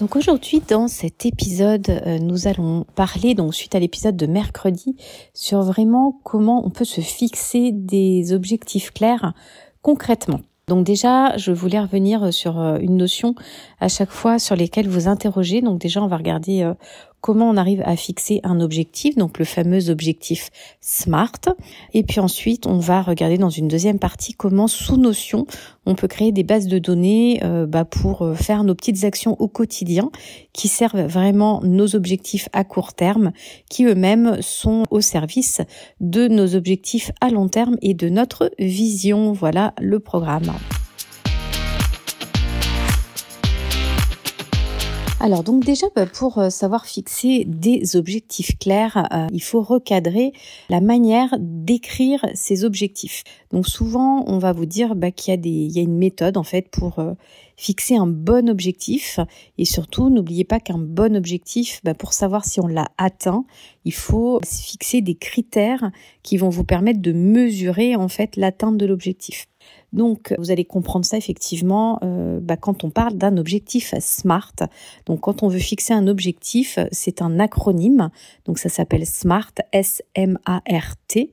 Donc aujourd'hui dans cet épisode, euh, nous allons parler donc suite à l'épisode de mercredi sur vraiment comment on peut se fixer des objectifs clairs concrètement. Donc déjà, je voulais revenir sur euh, une notion à chaque fois sur lesquelles vous interrogez. Donc déjà, on va regarder euh, comment on arrive à fixer un objectif, donc le fameux objectif SMART. Et puis ensuite, on va regarder dans une deuxième partie comment, sous Notion, on peut créer des bases de données euh, bah, pour euh, faire nos petites actions au quotidien qui servent vraiment nos objectifs à court terme, qui eux-mêmes sont au service de nos objectifs à long terme et de notre vision. Voilà le programme. Alors donc déjà bah, pour euh, savoir fixer des objectifs clairs, euh, il faut recadrer la manière d'écrire ces objectifs. Donc souvent on va vous dire bah, qu'il y a des il y a une méthode en fait pour euh, fixer un bon objectif et surtout n'oubliez pas qu'un bon objectif bah, pour savoir si on l'a atteint, il faut fixer des critères qui vont vous permettre de mesurer en fait l'atteinte de l'objectif. Donc, vous allez comprendre ça effectivement euh, bah, quand on parle d'un objectif SMART. Donc, quand on veut fixer un objectif, c'est un acronyme. Donc, ça s'appelle SMART, S-M-A-R-T.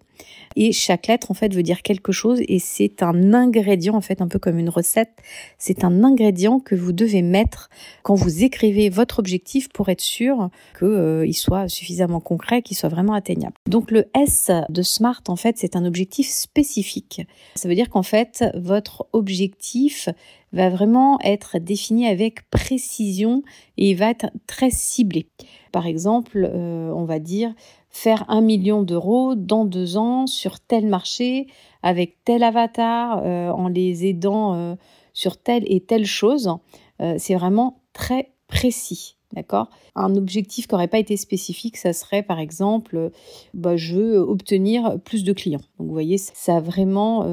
Et chaque lettre, en fait, veut dire quelque chose et c'est un ingrédient, en fait, un peu comme une recette. C'est un ingrédient que vous devez mettre quand vous écrivez votre objectif pour être sûr qu'il euh, soit suffisamment concret, qu'il soit vraiment atteignable. Donc, le S de SMART, en fait, c'est un objectif spécifique. Ça veut dire qu'en fait, votre objectif va vraiment être défini avec précision et va être très ciblé. Par exemple, euh, on va dire faire un million d'euros dans deux ans sur tel marché, avec tel avatar, euh, en les aidant euh, sur telle et telle chose. C'est vraiment très précis. D'accord? Un objectif qui n'aurait pas été spécifique, ça serait par exemple, bah, je veux obtenir plus de clients. Donc vous voyez, ça vraiment,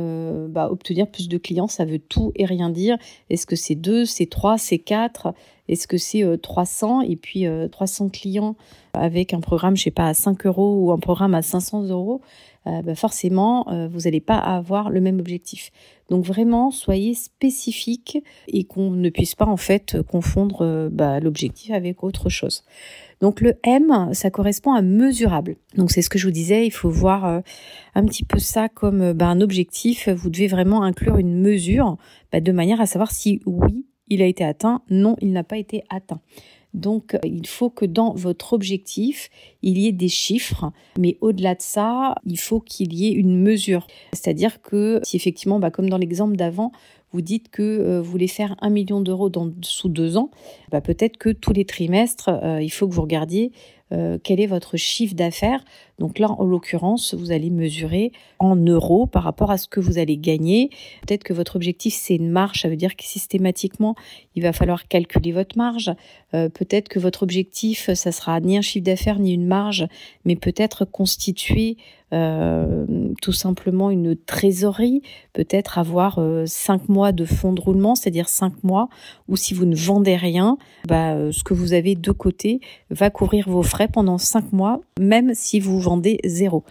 bah, obtenir plus de clients, ça veut tout et rien dire. Est-ce que c'est deux, c'est trois, c'est quatre? Est-ce que c'est 300 et puis 300 clients avec un programme, je sais pas, à 5 euros ou un programme à 500 euros, euh, bah forcément, euh, vous n'allez pas avoir le même objectif. Donc vraiment, soyez spécifique et qu'on ne puisse pas en fait confondre euh, bah, l'objectif avec autre chose. Donc le M, ça correspond à mesurable. Donc c'est ce que je vous disais, il faut voir un petit peu ça comme bah, un objectif. Vous devez vraiment inclure une mesure de manière à savoir si oui, il a été atteint, non, il n'a pas été atteint. Donc, il faut que dans votre objectif, il y ait des chiffres, mais au-delà de ça, il faut qu'il y ait une mesure. C'est-à-dire que si effectivement, bah, comme dans l'exemple d'avant, vous dites que euh, vous voulez faire un million d'euros sous deux ans, bah, peut-être que tous les trimestres, euh, il faut que vous regardiez euh, quel est votre chiffre d'affaires. Donc là, en l'occurrence, vous allez mesurer en euros par rapport à ce que vous allez gagner. Peut-être que votre objectif, c'est une marge, ça veut dire que systématiquement, il va falloir calculer votre marge. Euh, peut-être que votre objectif, ça sera ni un chiffre d'affaires ni une marge, mais peut-être constituer euh, tout simplement une trésorerie, peut-être avoir euh, cinq mois de fonds de roulement, c'est-à-dire cinq mois où si vous ne vendez rien, bah, euh, ce que vous avez de côté va couvrir vos frais pendant cinq mois, même si vous vendez zéro.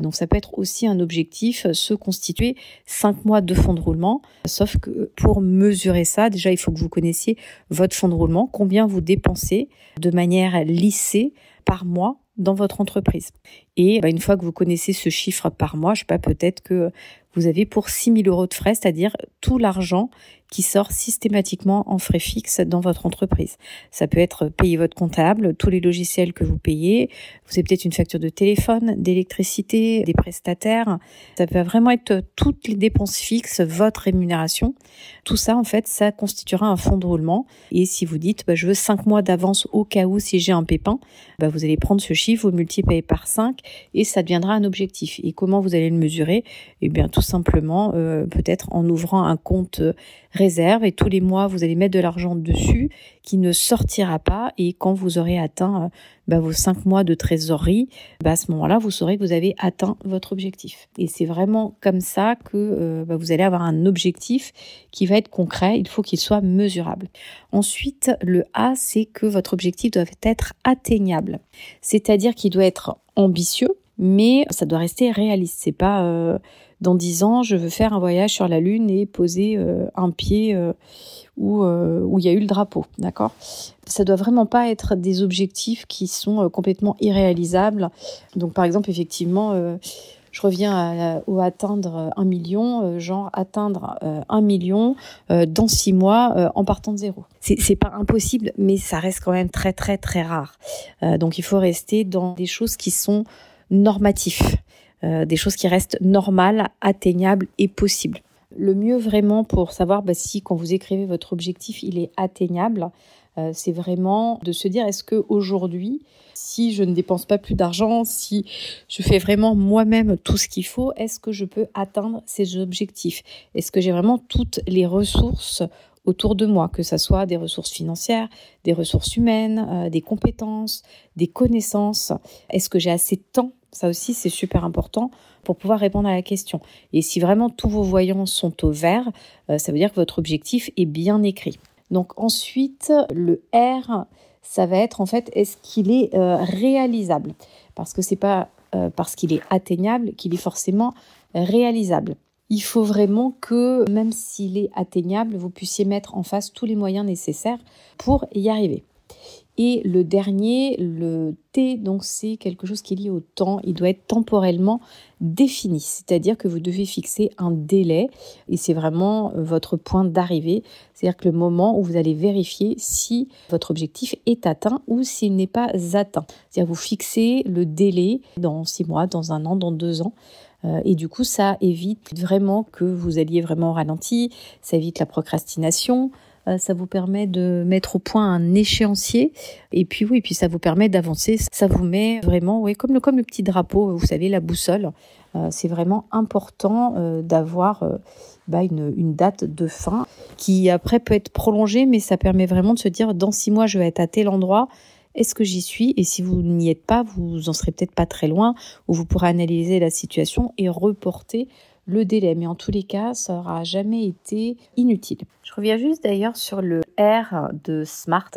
Donc ça peut être aussi un objectif, se constituer cinq mois de fonds de roulement. Sauf que pour mesurer ça, déjà il faut que vous connaissiez votre fonds de roulement, combien vous dépensez de manière lissée par mois dans votre entreprise. Et bah, une fois que vous connaissez ce chiffre par mois, je sais pas, peut-être que vous avez pour 6 000 euros de frais, c'est-à-dire tout l'argent qui sort systématiquement en frais fixes dans votre entreprise. Ça peut être payer votre comptable, tous les logiciels que vous payez, vous avez peut-être une facture de téléphone, d'électricité, des prestataires. Ça peut vraiment être toutes les dépenses fixes, votre rémunération. Tout ça, en fait, ça constituera un fonds de roulement. Et si vous dites, bah, je veux 5 mois d'avance au cas où si j'ai un pépin, bah, vous allez prendre ce chiffre, vous multipliez par 5 et ça deviendra un objectif. Et comment vous allez le mesurer? Eh bien, tout simplement, euh, peut-être en ouvrant un compte réserve et tous les mois vous allez mettre de l'argent dessus qui ne sortira pas et quand vous aurez atteint euh, bah, vos cinq mois de trésorerie, bah, à ce moment-là vous saurez que vous avez atteint votre objectif. Et c'est vraiment comme ça que euh, bah, vous allez avoir un objectif qui va être concret, il faut qu'il soit mesurable. Ensuite, le A, c'est que votre objectif doit être atteignable, c'est-à-dire qu'il doit être ambitieux, mais ça doit rester réaliste. C'est pas euh, dans dix ans, je veux faire un voyage sur la Lune et poser euh, un pied euh, où, où il y a eu le drapeau, d'accord? Ça doit vraiment pas être des objectifs qui sont complètement irréalisables. Donc par exemple, effectivement, je reviens au atteindre un million, genre atteindre un million dans six mois en partant de zéro. C'est pas impossible, mais ça reste quand même très très très rare. donc il faut rester dans des choses qui sont normatifs, euh, des choses qui restent normales, atteignables et possibles. Le mieux vraiment pour savoir bah, si quand vous écrivez votre objectif, il est atteignable, euh, c'est vraiment de se dire est-ce que aujourd'hui, si je ne dépense pas plus d'argent, si je fais vraiment moi-même tout ce qu'il faut, est-ce que je peux atteindre ces objectifs? Est-ce que j'ai vraiment toutes les ressources autour de moi, que ce soit des ressources financières, des ressources humaines, euh, des compétences, des connaissances? Est-ce que j'ai assez de temps? Ça aussi, c'est super important pour pouvoir répondre à la question. Et si vraiment tous vos voyants sont au vert, euh, ça veut dire que votre objectif est bien écrit. Donc ensuite, le R, ça va être en fait, est-ce qu'il est, euh, réalisable? Parce que c'est pas parce qu'il est atteignable qu'il est forcément réalisable il faut vraiment que, même s'il est atteignable, vous puissiez mettre en face tous les moyens nécessaires pour y arriver. Et le dernier, le T, donc c'est quelque chose qui est lié au temps. Il doit être temporellement défini, c'est-à-dire que vous devez fixer un délai. Et c'est vraiment euh, votre point d'arrivée, c'est-à-dire que le moment où vous allez vérifier si votre objectif est atteint ou s'il n'est pas atteint. C'est-à-dire vous fixez le délai dans six mois, dans un an, dans deux ans. Euh, et du coup, ça évite vraiment que vous alliez vraiment au ralenti, ça évite la procrastination, ça vous permet de mettre au point un échéancier. Et puis oui, puis ça vous permet d'avancer, ça vous met vraiment oui, comme le comme le petit drapeau, vous savez la boussole. Euh, c'est vraiment important d'avoir bah, une, une, date de fin qui après peut être prolongée, mais ça permet vraiment de se dire dans six mois je vais être à tel endroit. Est-ce que j'y suis? Et si vous n'y êtes pas, vous en serez peut-être pas très loin, ou vous pourrez analyser la situation et reporter le délai. Mais en tous les cas, ça n'aura jamais été inutile. Je reviens juste d'ailleurs sur le R de Smart,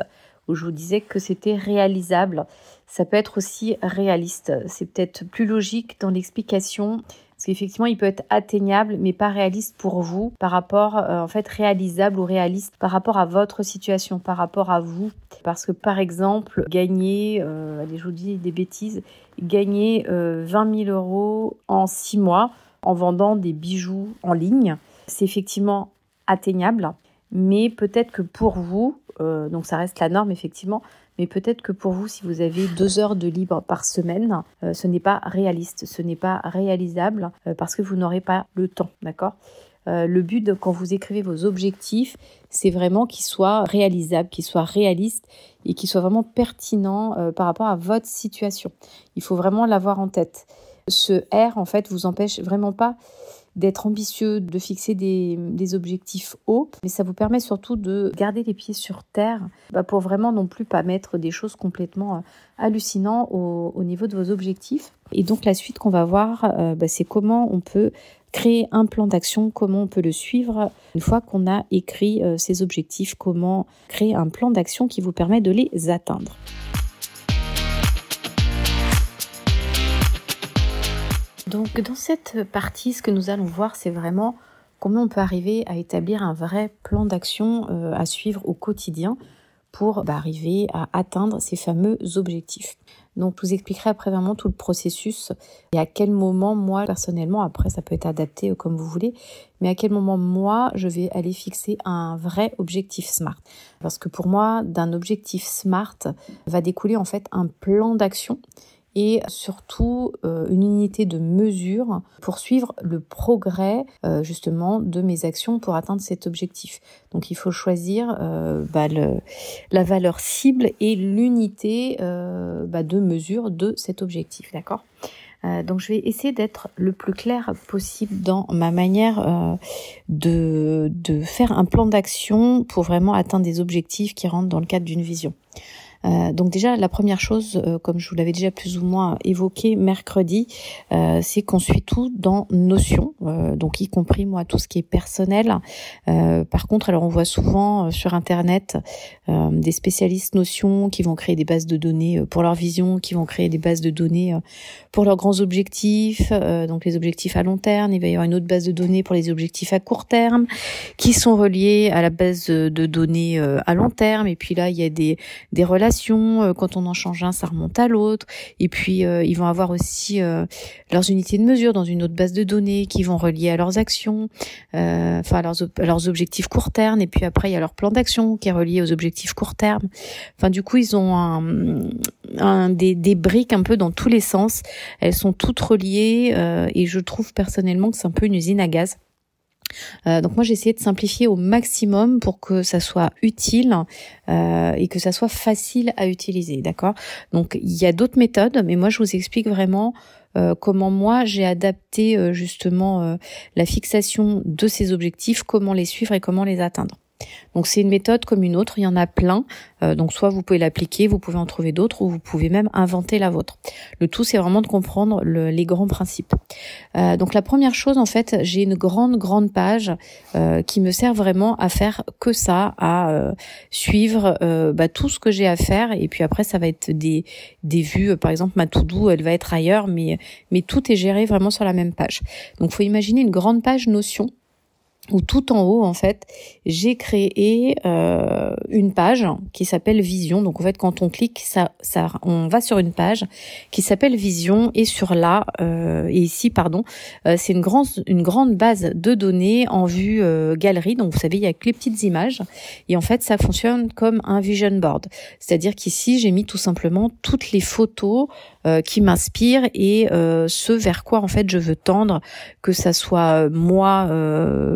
où je vous disais que c'était réalisable. Ça peut être aussi réaliste. C'est peut-être plus logique dans l'explication parce qu'effectivement, il peut être atteignable, mais pas réaliste pour vous, par rapport, euh, en fait, réalisable ou réaliste par rapport à votre situation, par rapport à vous. Parce que, par exemple, gagner, euh, allez, je vous dis des bêtises, gagner euh, 20 000 euros en six mois en vendant des bijoux en ligne, c'est effectivement atteignable, mais peut-être que pour vous, euh, donc ça reste la norme effectivement, mais peut-être que pour vous, si vous avez deux heures de libre par semaine, euh, ce n'est pas réaliste, ce n'est pas réalisable euh, parce que vous n'aurez pas le temps, d'accord? Le but quand vous écrivez vos objectifs, c'est vraiment qu'ils soient réalisables, qu'ils soient réalistes et qu'ils soient vraiment pertinents par rapport à votre situation. Il faut vraiment l'avoir en tête. Ce R, en fait, vous empêche vraiment pas d'être ambitieux, de fixer des, objectifs hauts, mais ça vous permet surtout de garder les pieds sur terre bah, pour vraiment non plus pas mettre des choses complètement euh, hallucinantes au, niveau de vos objectifs. Et donc la suite qu'on va voir, euh, bah, c'est comment on peut créer un plan d'action, comment on peut le suivre une fois qu'on a écrit euh, ses objectifs, comment créer un plan d'action qui vous permet de les atteindre. Donc dans cette partie, ce que nous allons voir, c'est vraiment comment on peut arriver à établir un vrai plan d'action euh, à suivre au quotidien pour bah, arriver à atteindre ces fameux objectifs. Donc, je vous expliquerai après vraiment tout le processus et à quel moment, moi, personnellement, après, ça peut être adapté comme vous voulez, mais à quel moment, moi, je vais aller fixer un vrai objectif SMART. Parce que pour moi, d'un objectif SMART va découler en fait un plan d'action et surtout euh, une unité de mesure pour suivre le progrès euh, justement de mes actions pour atteindre cet objectif. Donc il faut choisir euh, bah, la valeur cible et l'unité bah, de mesure de cet objectif, d'accord? Donc je vais essayer d'être le plus clair possible dans ma manière de faire un plan d'action pour vraiment atteindre des objectifs qui rentrent dans le cadre d'une vision. Euh, donc déjà, la première chose, euh, comme je vous l'avais déjà plus ou moins évoqué mercredi, euh, c'est qu'on suit tout dans Notion, donc y compris moi tout ce qui est personnel. par contre, alors on voit souvent sur Internet des spécialistes Notion qui vont créer des bases de données pour leur vision, qui vont créer des bases de données pour leurs grands objectifs, donc les objectifs à long terme. Il va y avoir une autre base de données pour les objectifs à court terme, qui sont reliés à la base de données à long terme. Et puis là, il y a des, des relations euh, quand on en change un, ça remonte à l'autre. Et puis euh, ils vont avoir aussi euh, leurs unités de mesure dans une autre base de données qui vont relier à leurs actions, enfin à leurs, leurs objectifs court terme. Et puis après il y a leur plan d'action qui est relié aux objectifs court terme. Enfin du coup ils ont un, un des, des, briques un peu dans tous les sens. Elles sont toutes reliées et je trouve personnellement que c'est un peu une usine à gaz. Euh, donc moi j'ai essayé de simplifier au maximum pour que ça soit utile euh, et que ça soit facile à utiliser, d'accord? Donc il y a d'autres méthodes, mais moi je vous explique vraiment euh, comment moi j'ai adapté justement la fixation de ces objectifs, comment les suivre et comment les atteindre. Donc c'est une méthode comme une autre, il y en a plein. Euh, donc soit vous pouvez l'appliquer, vous pouvez en trouver d'autres, ou vous pouvez même inventer la vôtre. Le tout c'est vraiment de comprendre les grands principes. Euh, donc la première chose en fait, j'ai une grande grande page euh, qui me sert vraiment à faire que ça, à suivre bah, tout ce que j'ai à faire. Et puis après ça va être des des vues. Par exemple ma to-do elle va être ailleurs, mais mais tout est géré vraiment sur la même page. Donc faut imaginer une grande page Notion où tout en haut en fait j'ai créé euh, une page qui s'appelle Vision. Donc en fait quand on clique ça, ça on va sur une page qui s'appelle Vision et sur là euh, et ici pardon euh, c'est une grande une grande base de données en vue galerie. Donc vous savez il y a que les petites images et en fait ça fonctionne comme un vision board. C'est-à-dire qu'ici j'ai mis tout simplement toutes les photos qui m'inspirent et ce vers quoi en fait je veux tendre que ça soit moi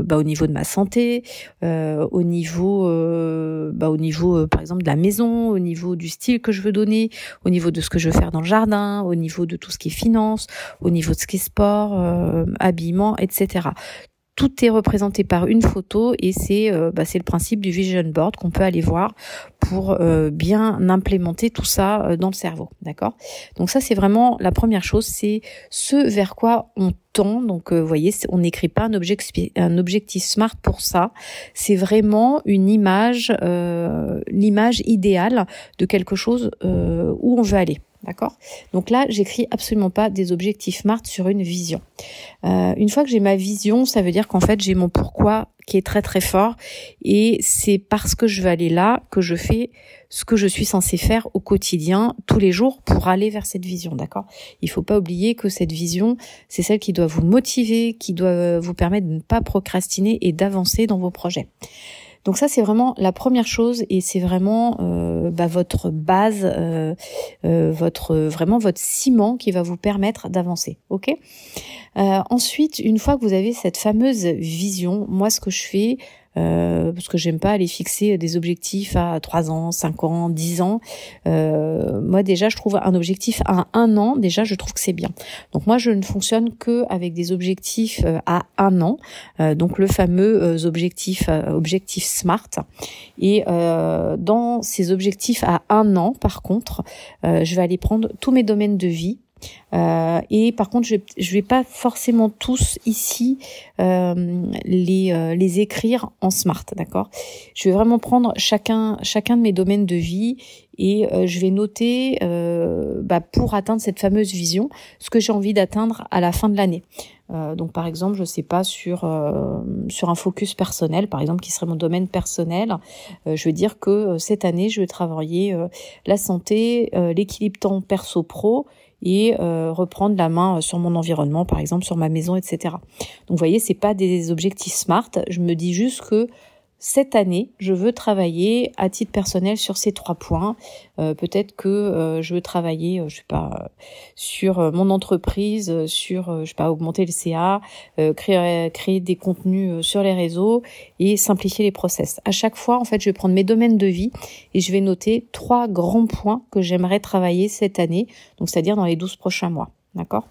bah, au niveau de ma santé, euh, au niveau, euh, bah, au niveau euh, par exemple de la maison, au niveau du style que je veux donner, au niveau de ce que je veux faire dans le jardin, au niveau de tout ce qui est finance, au niveau de ce qui est sport, habillement, etc tout est représenté par une photo et c'est bah, c'est le principe du vision board qu'on peut aller voir pour bien implémenter tout ça dans le cerveau, d'accord? Donc ça c'est vraiment la première chose, c'est ce vers quoi on donc, euh, vous voyez, on n'écrit pas un objectif, un objectif smart pour ça. C'est vraiment une image, euh, l'image idéale de quelque chose euh, où on veut aller. D'accord? Donc là, j'écris absolument pas des objectifs SMART sur une vision. Euh, une fois que j'ai ma vision, ça veut dire qu'en fait, j'ai mon pourquoi qui est très très fort et c'est parce que je veux aller là que je fais ce que je suis censé faire au quotidien, tous les jours, pour aller vers cette vision, d'accord? Il faut pas oublier que cette vision, c'est celle qui doit vous motiver, qui doit vous permettre de ne pas procrastiner et d'avancer dans vos projets. Donc ça c'est vraiment la première chose et c'est vraiment euh, bah, votre base, euh, euh, votre vraiment votre ciment qui va vous permettre d'avancer. Ok? ensuite, une fois que vous avez cette fameuse vision, moi ce que je fais, euh, parce que j'aime pas aller fixer des objectifs à 3 ans, 5 ans, 10 ans. Euh, moi déjà, je trouve un objectif à un an, déjà, je trouve que c'est bien. Donc moi, je ne fonctionne que avec des objectifs euh, à un an, euh, donc le fameux euh, objectif, objectif SMART. Et dans ces objectifs à un an, par contre, je vais aller prendre tous mes domaines de vie euh, et par contre, je ne vais pas forcément tous ici euh, les, euh, les écrire en smart, d'accord? Je vais vraiment prendre chacun, chacun de mes domaines de vie et je vais noter bah, pour atteindre cette fameuse vision ce que j'ai envie d'atteindre à la fin de l'année. Euh, donc par exemple, je sais pas sur euh, sur un focus personnel, par exemple qui serait mon domaine personnel, euh, je veux dire que cette année je vais travailler la santé, l'équilibre temps perso pro et reprendre la main sur mon environnement, par exemple sur ma maison, etc. Donc vous voyez, c'est pas des objectifs smart. Je me dis juste que cette année, je veux travailler à titre personnel sur ces trois points. Euh, peut-être que euh, je veux travailler, euh, je sais pas, sur mon entreprise, sur, je sais pas, augmenter le CA, créer, créer des contenus sur les réseaux et simplifier les process. À chaque fois, en fait, je vais prendre mes domaines de vie et je vais noter trois grands points que j'aimerais travailler cette année, donc c'est-à-dire dans les 12 prochains mois. D'accord?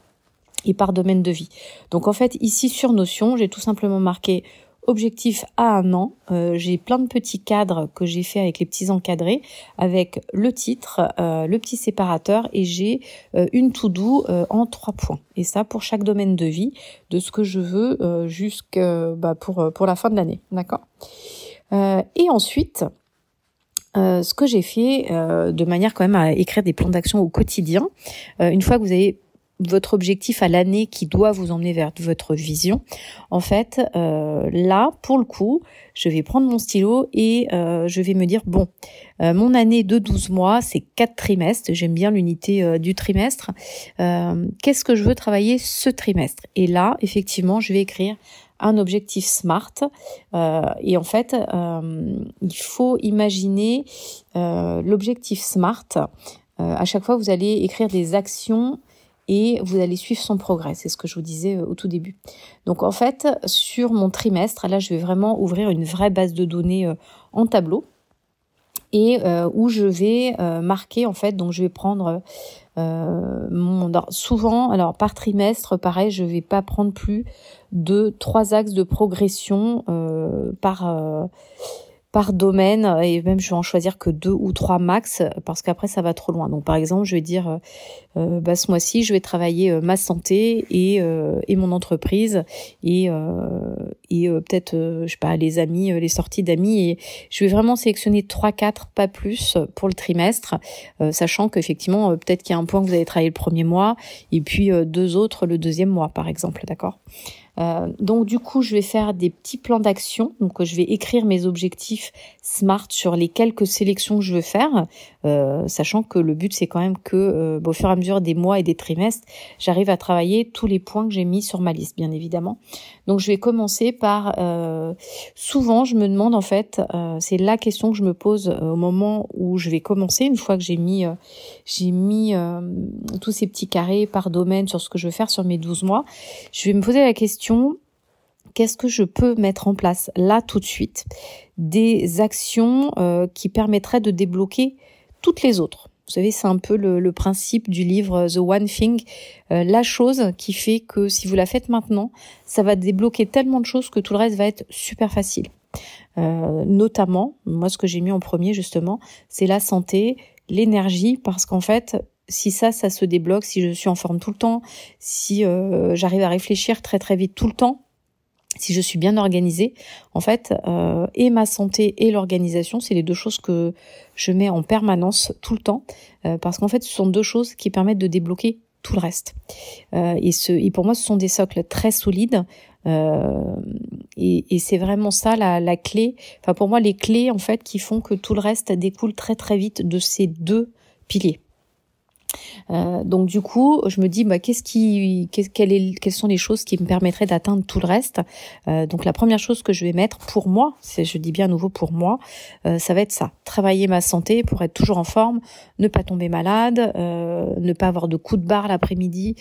Et par domaine de vie. Donc en fait, ici sur Notion, j'ai tout simplement marqué objectif à un an. Euh, j'ai plein de petits cadres que j'ai fait avec les petits encadrés, avec le titre, euh, le petit séparateur et j'ai euh, une to do en trois points. Et ça pour chaque domaine de vie, de ce que je veux jusque bah, pour la fin de l'année, d'accord? et ensuite, ce que j'ai fait de manière quand même à écrire des plans d'action au quotidien. une fois que vous avez votre objectif à l'année qui doit vous emmener vers votre vision, en fait, euh, là, pour le coup, je vais prendre mon stylo et euh, je vais me dire, bon, euh, mon année de 12 mois, c'est quatre trimestres, j'aime bien l'unité du trimestre, qu'est-ce que je veux travailler ce trimestre? Et là, effectivement, je vais écrire un objectif SMART. et en fait, il faut imaginer l'objectif SMART. à chaque fois, vous allez écrire des actions et vous allez suivre son progrès. C'est ce que je vous disais euh, au tout début. Donc en fait, sur mon trimestre, là, je vais vraiment ouvrir une vraie base de données euh, en tableau et euh, où je vais marquer en fait. Donc je vais prendre mon souvent alors par trimestre, pareil, je vais pas prendre plus de trois axes de progression par par domaine et même je vais en choisir que deux ou trois max parce qu'après ça va trop loin. Donc par exemple, je vais dire euh, euh bah, ce mois-ci, je vais travailler euh, ma santé et, euh, et mon entreprise et et peut-être je sais pas les amis, les sorties d'amis et je vais vraiment sélectionner trois quatre pas plus pour le trimestre sachant qu'effectivement peut-être qu'il y a un point que vous allez travailler le premier mois et puis deux autres le deuxième mois par exemple, d'accord? Euh, donc du coup, je vais faire des petits plans d'action. Donc je vais écrire mes objectifs SMART sur les quelques sélections que je veux faire, euh, sachant que le but c'est quand même que euh, au fur et à mesure des mois et des trimestres, j'arrive à travailler tous les points que j'ai mis sur ma liste, bien évidemment. Donc je vais commencer par souvent je me demande en fait, c'est la question que je me pose au moment où je vais commencer une fois que j'ai mis j'ai mis tous ces petits carrés par domaine sur ce que je veux faire sur mes 12 mois. Je vais me poser la question qu'est-ce que je peux mettre en place là tout de suite? Des actions euh, qui permettraient de débloquer toutes les autres. Vous savez, c'est un peu le, principe du livre The One Thing, euh, la chose qui fait que si vous la faites maintenant, ça va débloquer tellement de choses que tout le reste va être super facile. Euh, notamment, moi ce que j'ai mis en premier justement, c'est la santé, l'énergie, parce qu'en fait, si ça, ça se débloque, si je suis en forme tout le temps, si euh, j'arrive à réfléchir très très vite tout le temps, si je suis bien organisée, en fait, euh, et ma santé et l'organisation, c'est les deux choses que je mets en permanence tout le temps, euh, parce qu'en fait, ce sont deux choses qui permettent de débloquer tout le reste. et, ce, et pour moi, ce sont des socles très solides. et, et c'est vraiment ça la, la clé. Enfin, pour moi, les clés en fait qui font que tout le reste découle très très vite de ces deux piliers. Euh, donc du coup, je me dis, bah, qu'est-ce qui, qu'est, quelles sont les choses qui me permettraient d'atteindre tout le reste? Euh, Donc la première chose que je vais mettre pour moi, c'est, je dis bien à nouveau pour moi, euh, ça va être ça travailler ma santé pour être toujours en forme, ne pas tomber malade, ne pas avoir de coups de barre l'après-midi,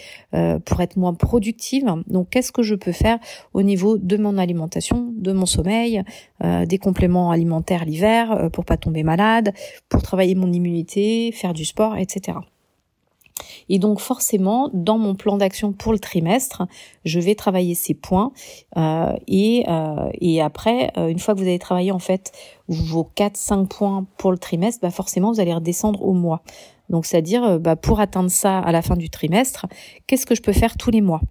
pour être moins productive. Donc qu'est-ce que je peux faire au niveau de mon alimentation, de mon sommeil, des compléments alimentaires l'hiver pour pas tomber malade, pour travailler mon immunité, faire du sport, etc. Et donc forcément, dans mon plan d'action pour le trimestre, je vais travailler ces points euh, et, euh, et après, euh, une fois que vous avez travaillé en fait vos 4-5 points pour le trimestre, bah forcément vous allez redescendre au mois. Donc c'est-à-dire, bah, pour atteindre ça à la fin du trimestre, qu'est-ce que je peux faire tous les mois?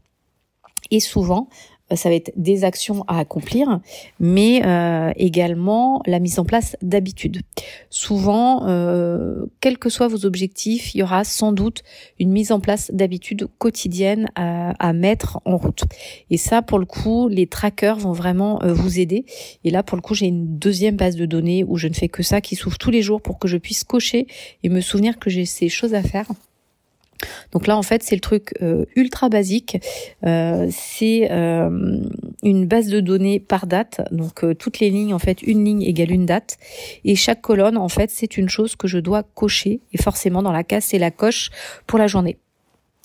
Et souvent, ça va être des actions à accomplir, mais euh, également la mise en place d'habitudes. Souvent, euh, quels que soient vos objectifs, il y aura sans doute une mise en place d'habitudes quotidiennes à, à, mettre en route. Et ça, pour le coup, les trackers vont vraiment vous aider. Et là, pour le coup, j'ai une deuxième base de données où je ne fais que ça, qui s'ouvre tous les jours pour que je puisse cocher et me souvenir que j'ai ces choses à faire. Donc là, en fait, c'est le truc euh, ultra basique. Euh, c'est euh, une base de données par date. Donc toutes les lignes, en fait, une ligne égale une date. Et chaque colonne, en fait, c'est une chose que je dois cocher. Et forcément, dans la case, c'est la coche pour la journée.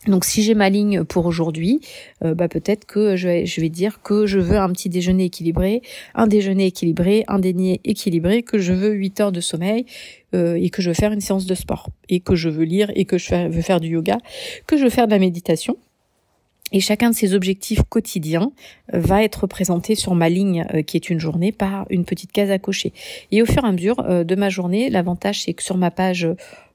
Donc si j'ai ma ligne pour aujourd'hui, euh, bah peut-être que je vais, dire que je veux un petit déjeuner équilibré, un déjeuner équilibré, un dîner équilibré, que je veux 8 heures de sommeil euh, et que je veux faire une séance de sport et que je veux lire et que je veux faire du yoga, que je veux faire de la méditation. Et chacun de ces objectifs quotidiens euh, va être représenté sur ma ligne euh, qui est une journée par une petite case à cocher. Et au fur et à mesure euh, de ma journée, l'avantage c'est que sur ma page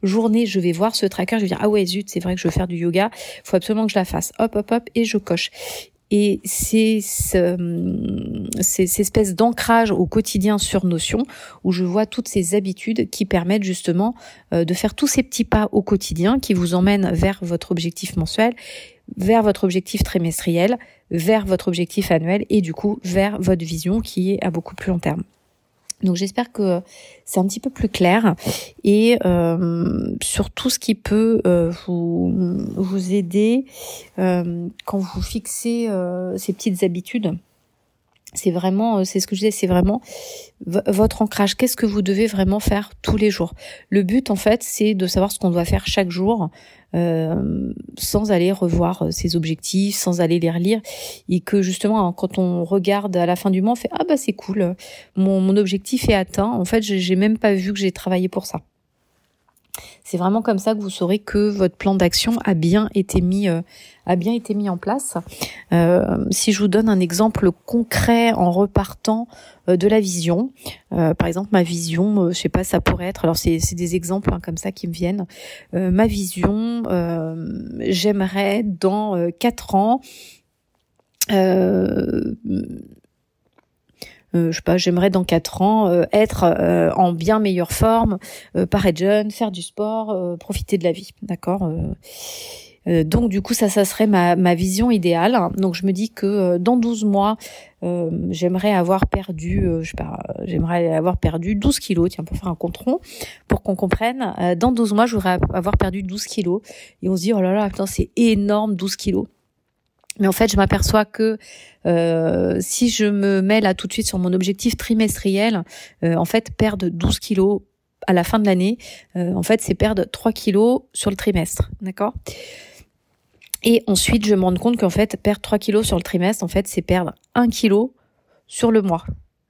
journée, je vais voir ce tracker, je vais dire ah ouais zut, c'est vrai que je veux faire du yoga, faut absolument que je la fasse. Hop hop hop et je coche. Et c'est ces espèces d'ancrage au quotidien sur Notion où je vois toutes ces habitudes qui permettent justement de faire tous ces petits pas au quotidien qui vous emmènent vers votre objectif mensuel vers votre objectif trimestriel, vers votre objectif annuel et du coup vers votre vision qui est à beaucoup plus long terme. Donc j'espère que c'est un petit peu plus clair et euh, sur tout ce qui peut euh, vous, vous aider euh, quand vous fixez euh, ces petites habitudes c'est vraiment, euh, c'est ce que je disais, c'est vraiment votre ancrage. Qu'est-ce que vous devez vraiment faire tous les jours? Le but, en fait, c'est de savoir ce qu'on doit faire chaque jour, euh, sans aller revoir euh, ses objectifs, sans aller les relire, et que justement, hein, quand on regarde à la fin du mois, on fait ah bah c'est cool, mon, mon objectif est atteint. En fait, j'ai même pas vu que j'ai travaillé pour ça. C'est vraiment comme ça que vous saurez que votre plan d'action a bien été mis euh, a bien été mis en place. Euh, si je vous donne un exemple concret en repartant euh, de la vision, par exemple ma vision, je sais pas, ça pourrait être, alors c'est des exemples hein, comme ça qui me viennent. ma vision, j'aimerais dans quatre ans euh, je sais pas, j'aimerais dans quatre ans euh, être euh, en bien meilleure forme, paraître jeune, faire du sport, profiter de la vie, d'accord donc du coup ça ça serait ma, ma vision idéale. Donc je me dis que dans 12 mois j'aimerais avoir perdu je sais pas j'aimerais avoir perdu 12 kilos. Tiens pour faire un compte rond pour qu'on comprenne. Dans 12 mois je voudrais avoir perdu 12 kilos. Et on se dit oh là là c'est énorme 12 kilos mais en fait, je m'aperçois que euh, si je me mets là tout de suite sur mon objectif trimestriel, euh, en fait, perdre 12 kilos à la fin de l'année, euh, en fait, c'est perdre 3 kilos sur le trimestre, d'accord? Et ensuite, je me rends compte qu'en fait, perdre 3 kilos sur le trimestre, en fait, c'est perdre 1 kilo sur le mois,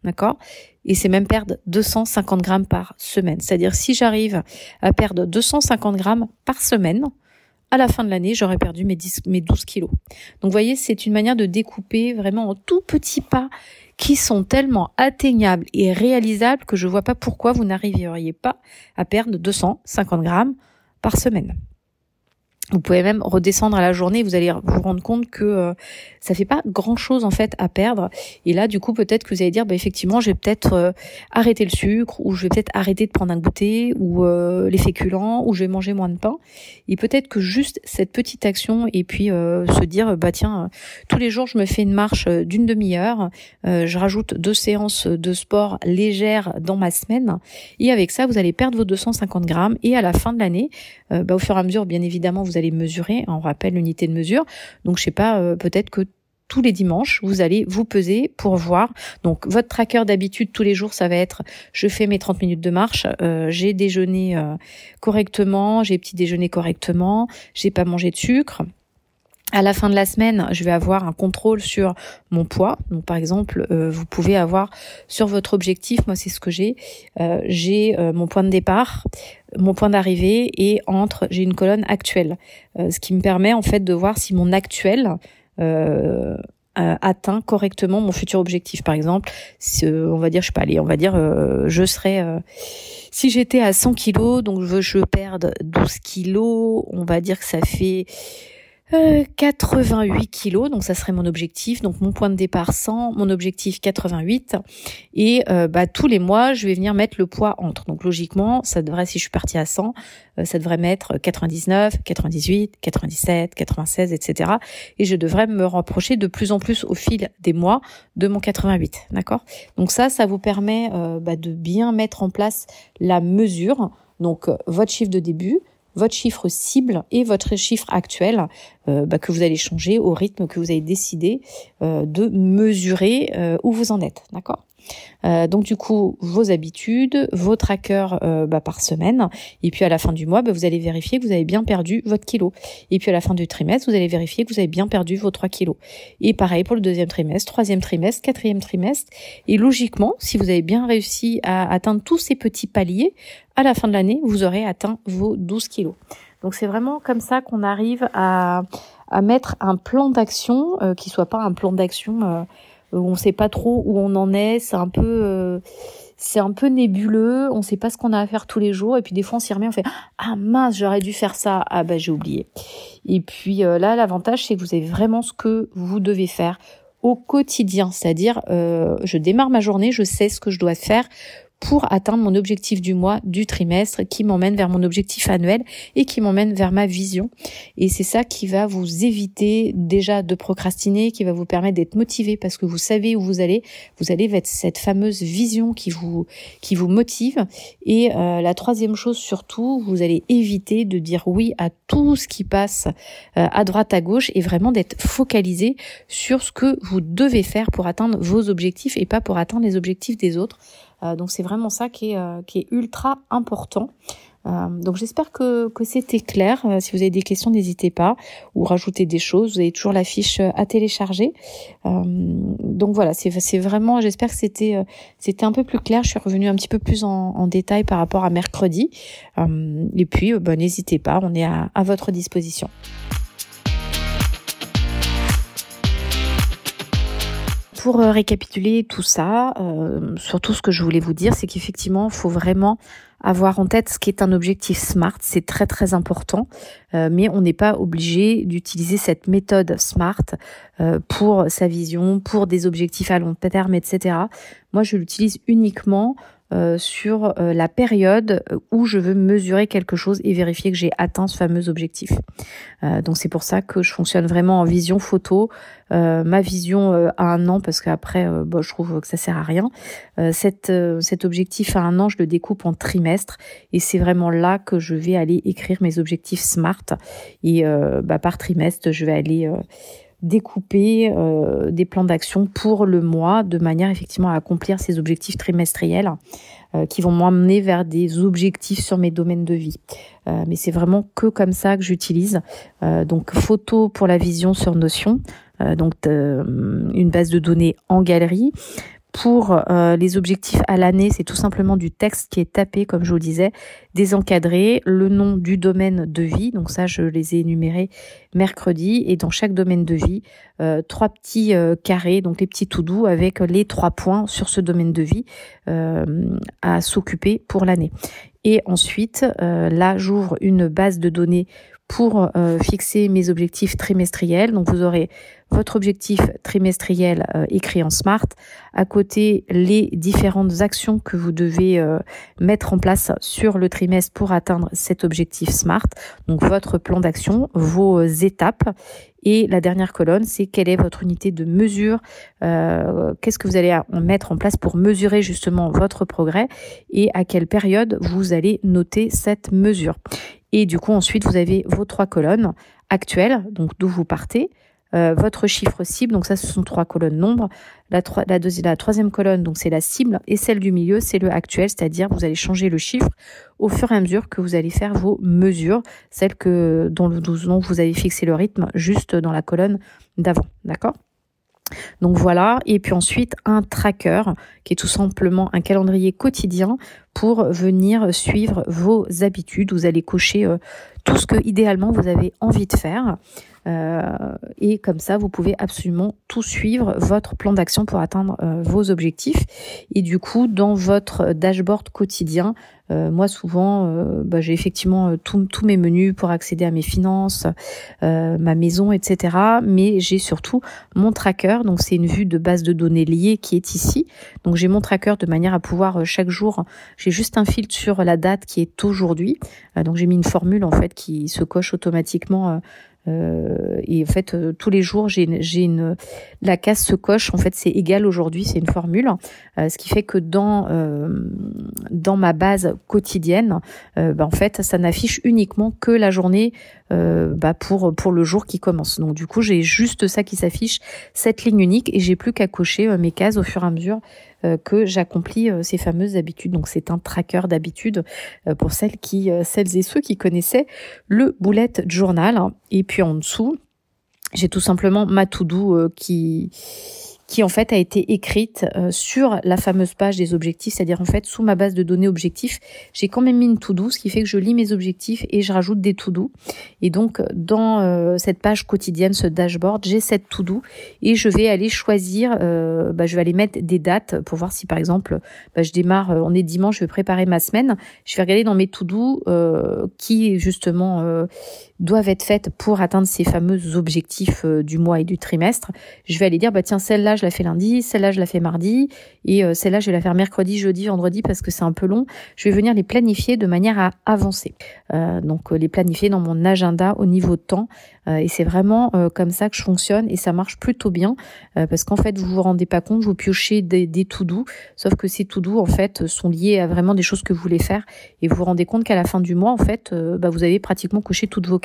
d'accord? Et c'est même perdre 250 grammes par semaine. C'est-à-dire, si j'arrive à perdre 250 grammes par semaine, à la fin de l'année, j'aurais perdu mes, 10, mes 12 kilos. Donc, vous voyez, c'est une manière de découper vraiment en tout petits pas qui sont tellement atteignables et réalisables que je vois pas pourquoi vous n'arriveriez pas à perdre 250 grammes par semaine. Vous pouvez même redescendre à la journée, vous allez vous rendre compte que euh, ça fait pas grand chose en fait à perdre. Et là, du coup, peut-être que vous allez dire, bah, effectivement, je vais peut-être euh, arrêter le sucre, ou je vais peut-être arrêter de prendre un goûter, ou euh, les féculents, ou je vais manger moins de pain. Et peut-être que juste cette petite action, et puis se dire, bah tiens, tous les jours, je me fais une marche d'une demi-heure, je rajoute deux séances de sport légères dans ma semaine, et avec ça, vous allez perdre vos 250 grammes, et à la fin de l'année, bah, au fur et à mesure, bien évidemment, vous allez mesurer. On rappelle l'unité de mesure. Donc je sais pas, euh, peut-être que tous les dimanches, vous allez vous peser pour voir. Donc votre tracker d'habitude tous les jours, ça va être je fais mes 30 minutes de marche, euh, j'ai déjeuné euh, correctement, j'ai petit déjeuner correctement, j'ai pas mangé de sucre. À la fin de la semaine, je vais avoir un contrôle sur mon poids. Donc, par exemple, vous pouvez avoir sur votre objectif, moi c'est ce que j'ai, j'ai mon point de départ, mon point d'arrivée et entre j'ai une colonne actuelle, euh, ce qui me permet en fait de voir si mon actuel euh, atteint correctement mon futur objectif. Par exemple, on va dire, je pas, allez, on va dire, euh, je serais, si j'étais à 100 kilos, donc je veux je perdre 12 kilos, on va dire que ça fait 88 euh, kilos, donc ça serait mon objectif. Donc mon point de départ 100, mon objectif 88. Et euh, bah, tous les mois, je vais venir mettre le poids entre. Donc logiquement, ça devrait, si je suis partie à 100, euh, ça devrait mettre 99, 98, 97, 96, etc. Et je devrais me rapprocher de plus en plus au fil des mois de mon 88. D'accord? Donc ça, ça vous permet bah, de bien mettre en place la mesure. Donc votre chiffre de début, votre chiffre cible et votre chiffre actuel euh, bah, que vous allez changer au rythme que vous avez décidé euh, de mesurer euh, où vous en êtes, d'accord? Donc du coup, vos habitudes, vos trackers bah, par semaine, et puis à la fin du mois, bah, vous allez vérifier que vous avez bien perdu votre kilo. Et puis à la fin du trimestre, vous allez vérifier que vous avez bien perdu vos 3 kilos. Et pareil pour le deuxième trimestre, troisième trimestre, quatrième trimestre. Et logiquement, si vous avez bien réussi à atteindre tous ces petits paliers, à la fin de l'année, vous aurez atteint vos 12 kilos. Donc c'est vraiment comme ça qu'on arrive à, mettre un plan d'action euh, qui soit pas un plan d'action euh, on sait pas trop où on en est. C'est un peu euh, c'est un peu nébuleux. On sait pas ce qu'on a à faire tous les jours. Et puis des fois on s'y remet, on fait ah mince j'aurais dû faire ça. Ah bah j'ai oublié. Et puis euh, là l'avantage c'est que vous avez vraiment ce que vous devez faire au quotidien, c'est-à-dire je démarre ma journée, je sais ce que je dois faire pour atteindre mon objectif du mois, du trimestre, qui m'emmène vers mon objectif annuel et qui m'emmène vers ma vision. Et c'est ça qui va vous éviter déjà de procrastiner, qui va vous permettre d'être motivé parce que vous savez où vous allez. Vous allez vers cette fameuse vision qui vous qui vous motive. Et euh, la troisième chose surtout, vous allez éviter de dire oui à tout ce qui passe euh, à droite à gauche et vraiment d'être focalisé sur ce que vous devez faire pour atteindre vos objectifs et pas pour atteindre les objectifs des autres. Euh, donc c'est vraiment ça qui est, euh, ultra important. Euh, donc j'espère que, c'était clair. si vous avez des questions, n'hésitez pas ou rajoutez des choses. Vous avez toujours la fiche à télécharger. donc voilà, c'est vraiment. J'espère que c'était un peu plus clair. Je suis revenue un petit peu plus en, détail par rapport à mercredi. et puis bah, n'hésitez pas, on est à votre disposition. Pour euh, récapituler tout ça, euh, surtout ce que je voulais vous dire, c'est qu'effectivement, il faut vraiment avoir en tête ce qui est un objectif SMART, c'est très très important, euh, mais on n'est pas obligé d'utiliser cette méthode SMART pour sa vision, pour des objectifs à long terme, etc. Moi, je l'utilise uniquement euh, sur euh, la période où je veux mesurer quelque chose et vérifier que j'ai atteint ce fameux objectif. Euh, donc c'est pour ça que je fonctionne vraiment en vision photo. ma vision à un an, parce qu'après, bon, je trouve que ça sert à rien. Cet, objectif à un an, je le découpe en trimestre et c'est vraiment là que je vais aller écrire mes objectifs SMART. Et bah, par trimestre, je vais aller découper euh, des plans d'action pour le mois de manière effectivement à accomplir ces objectifs trimestriels euh, qui vont m'emmener vers des objectifs sur mes domaines de vie. Euh, mais c'est vraiment que comme ça que j'utilise. donc photo pour la vision sur Notion, donc une base de données en galerie pour euh, les objectifs à l'année, c'est tout simplement du texte qui est tapé, comme je vous disais, désencadré, le nom du domaine de vie, donc ça je les ai énumérés mercredi, et dans chaque domaine de vie, euh, trois petits euh, carrés, donc les petits tout doux avec les trois points sur ce domaine de vie à s'occuper pour l'année. Et ensuite, là j'ouvre une base de données pour euh, fixer mes objectifs trimestriels. Donc vous aurez votre objectif trimestriel euh, écrit en SMART, à côté les différentes actions que vous devez euh, mettre en place sur le trimestre pour atteindre cet objectif SMART. Donc votre plan d'action, vos étapes et la dernière colonne, c'est quelle est votre unité de mesure, qu'est-ce que vous allez mettre en place pour mesurer justement votre progrès et à quelle période vous allez noter cette mesure. Et du coup, ensuite, vous avez vos trois colonnes actuelles, donc d'où vous partez, euh, votre chiffre cible, donc ça, ce sont trois colonnes nombres. La, troisième colonne, donc c'est la cible, et celle du milieu, c'est le actuel, c'est-à-dire vous allez changer le chiffre au fur et à mesure que vous allez faire vos mesures, celles que dont vous avez fixé le rythme juste dans la colonne d'avant, d'accord? Donc voilà, et puis ensuite un tracker qui est tout simplement un calendrier quotidien pour venir suivre vos habitudes. Vous allez cocher euh, tout ce que idéalement vous avez envie de faire. Et comme ça, vous pouvez absolument tout suivre votre plan d'action pour atteindre vos objectifs. Et du coup, dans votre dashboard quotidien, euh, moi, souvent, euh, bah, j'ai effectivement euh, tous mes menus pour accéder à mes finances, ma maison, etc. Mais j'ai surtout mon tracker. Donc, c'est une vue de base de données liée qui est ici. Donc, j'ai mon tracker de manière à pouvoir chaque jour, j'ai juste un filtre sur la date qui est aujourd'hui. donc, j'ai mis une formule en fait qui se coche automatiquement euh, et en fait, euh, tous les jours, j'ai j'ai une la case se coche. En fait, c'est égal aujourd'hui, c'est une formule, euh, ce qui fait que dans dans ma base quotidienne, bah, en fait, ça n'affiche uniquement que la journée bah, pour pour le jour qui commence. Donc du coup, j'ai juste ça qui s'affiche, cette ligne unique, et j'ai plus qu'à cocher mes cases au fur et à mesure euh, que j'accomplis euh, ces fameuses habitudes. Donc c'est un tracker d'habitudes euh, pour celles qui, celles et ceux qui connaissaient le bullet journal. Et puis en dessous, j'ai tout simplement ma to-do qui qui en fait a été écrite euh, sur la fameuse page des objectifs, c'est-à-dire en fait sous ma base de données objectifs, j'ai quand même mis une to-do, ce qui fait que je lis mes objectifs et je rajoute des to-do. Et donc dans euh, cette page quotidienne, ce dashboard, j'ai cette to-do et je vais aller choisir, euh, bah, je vais aller mettre des dates pour voir si par exemple bah, je démarre, on est dimanche, je vais préparer ma semaine, je vais regarder dans mes to-do qui justement doivent être faites pour atteindre ces fameux objectifs du mois et du trimestre. Je vais aller dire bah tiens celle-là je la fais lundi, celle-là, je la fais mardi, et euh, celle-là, je vais la faire mercredi, jeudi, vendredi, parce que c'est un peu long. Je vais venir les planifier de manière à avancer. Euh, donc, euh, les planifier dans mon agenda au niveau de temps. et c'est vraiment comme ça que je fonctionne, et ça marche plutôt bien, parce qu'en fait, vous vous rendez pas compte, vous piochez des, des tout doux, sauf que ces tout doux, en fait, sont liés à vraiment des choses que vous voulez faire, et vous vous rendez compte qu'à la fin du mois, en fait, bah, vous avez pratiquement coché toutes vos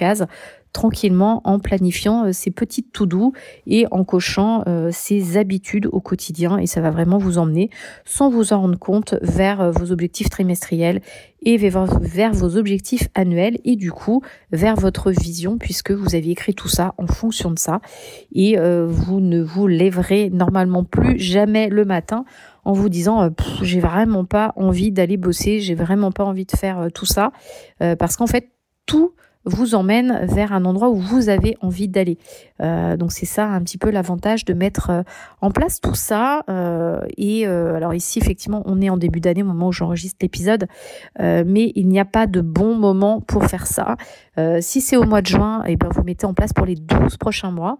tranquillement en planifiant euh, ces petites tout doux et en cochant euh, ces habitudes au quotidien. Et ça va vraiment vous emmener sans vous en rendre compte vers euh, vos objectifs trimestriels et vers vos objectifs annuels et du coup vers votre vision puisque vous avez écrit tout ça en fonction de ça. Et vous ne vous lèverez normalement plus jamais le matin en vous disant j'ai vraiment pas envie d'aller bosser, j'ai vraiment pas envie de faire tout ça. Parce qu'en fait tout vous emmène vers un endroit où vous avez envie d'aller. Euh, donc c'est ça un petit peu l'avantage de mettre euh, en place tout ça. Euh, et alors ici effectivement on est en début d'année au moment où j'enregistre l'épisode, mais il n'y a pas de bon moment pour faire ça. si c'est au mois de juin, et eh ben vous mettez en place pour les 12 prochains mois.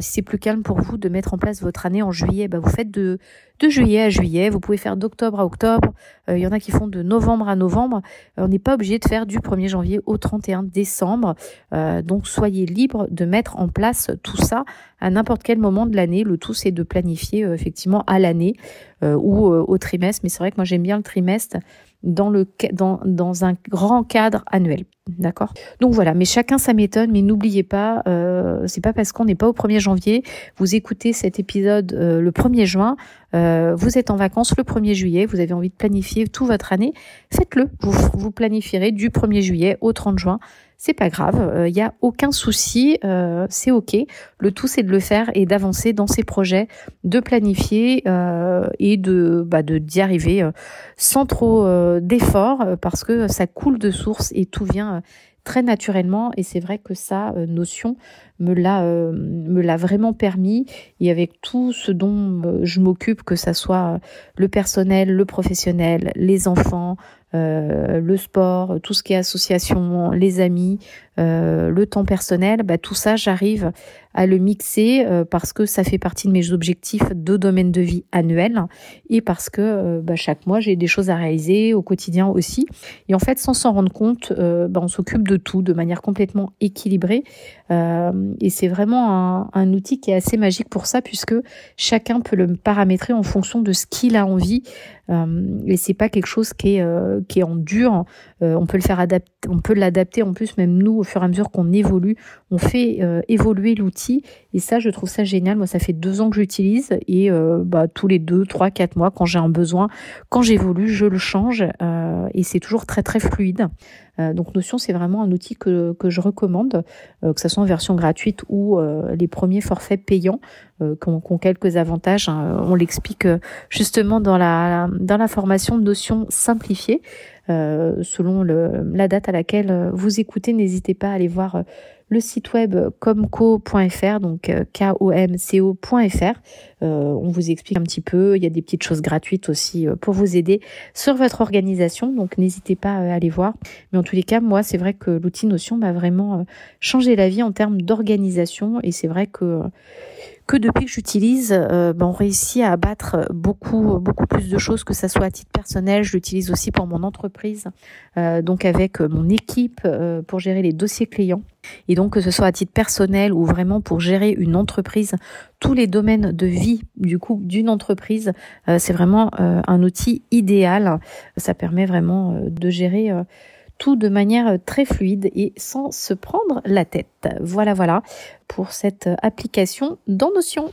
si c'est plus calme pour vous de mettre en place votre année en juillet, ben vous faites de de juillet à juillet. Vous pouvez faire d'octobre à octobre. Il y en a qui font de novembre à novembre. on n'est pas obligé de faire du 1er janvier au 31 décembre. donc soyez libre de mettre en place tout ça à n'importe quel moment de l'année. Le tout, c'est de planifier euh, effectivement à l'année euh, ou euh, au trimestre. Mais c'est vrai que moi, j'aime bien le trimestre dans, un grand cadre annuel. D'accord? Donc voilà, mais chacun sa méthode, mais n'oubliez pas, euh, c'est pas parce qu'on n'est pas au 1er janvier, vous écoutez cet épisode le 1er juin, vous êtes en vacances le 1er juillet, vous avez envie de planifier toute votre année, faites-le. Vous, vous planifierez du 1er juillet au 30 juin c'est pas grave, il euh, n'y a aucun souci, euh, c'est ok. Le tout c'est de le faire et d'avancer dans ces projets, de planifier euh, et de bah, de d'y arriver sans trop d'efforts parce que ça coule de source et tout vient très naturellement et c'est vrai que ça notion me l'a me l'a vraiment permis et avec tout ce dont je m'occupe que ça soit le personnel, le professionnel, les enfants, euh, le sport, tout ce qui est association, les amis, euh, le temps personnel, bah, tout ça, j'arrive à le mixer euh, parce que ça fait partie de mes objectifs de domaine de vie annuel et parce que bah, chaque mois, j'ai des choses à réaliser au quotidien aussi. Et en fait, sans s'en rendre compte, bah, on s'occupe de tout de manière complètement équilibrée. Et c'est vraiment un, un, outil qui est assez magique pour ça puisque chacun peut le paramétrer en fonction de ce qu'il a envie. Et c'est pas quelque chose qui est qui est en dur. Euh, on peut le faire adapter, on peut l'adapter en plus même nous au fur et à mesure qu'on évolue, on fait euh, évoluer l'outil et ça je trouve ça génial. Moi ça fait deux ans que j'utilise et euh, bah, tous les deux, trois, quatre mois quand j'ai un besoin, quand j'évolue, je le change et c'est toujours très très fluide. donc Notion c'est vraiment un outil que, que je recommande, que ce soit en version gratuite ou les premiers forfaits payants. Euh, qui, ont, quelques avantages. Hein. On l'explique justement dans la, dans la formation Notion simplifiée. selon le, la date à laquelle vous écoutez, n'hésitez pas à aller voir le site web comco.fr, donc euh, K-O-M-C-O.fr. Euh, on vous explique un petit peu, il y a des petites choses gratuites aussi euh, pour vous aider sur votre organisation, donc n'hésitez pas à aller voir. Mais en tous les cas, moi, c'est vrai que l'outil Notion m'a vraiment changé la vie en termes d'organisation et c'est vrai que que depuis que j'utilise, ben, on réussit à abattre beaucoup beaucoup plus de choses que ça soit à titre personnel. Je l'utilise aussi pour mon entreprise, donc avec mon équipe pour gérer les dossiers clients. Et donc que ce soit à titre personnel ou vraiment pour gérer une entreprise, tous les domaines de vie du coup d'une entreprise, c'est vraiment un outil idéal. Ça permet vraiment de gérer tout de manière très fluide et sans se prendre la tête. Voilà, voilà pour cette application dans Notion.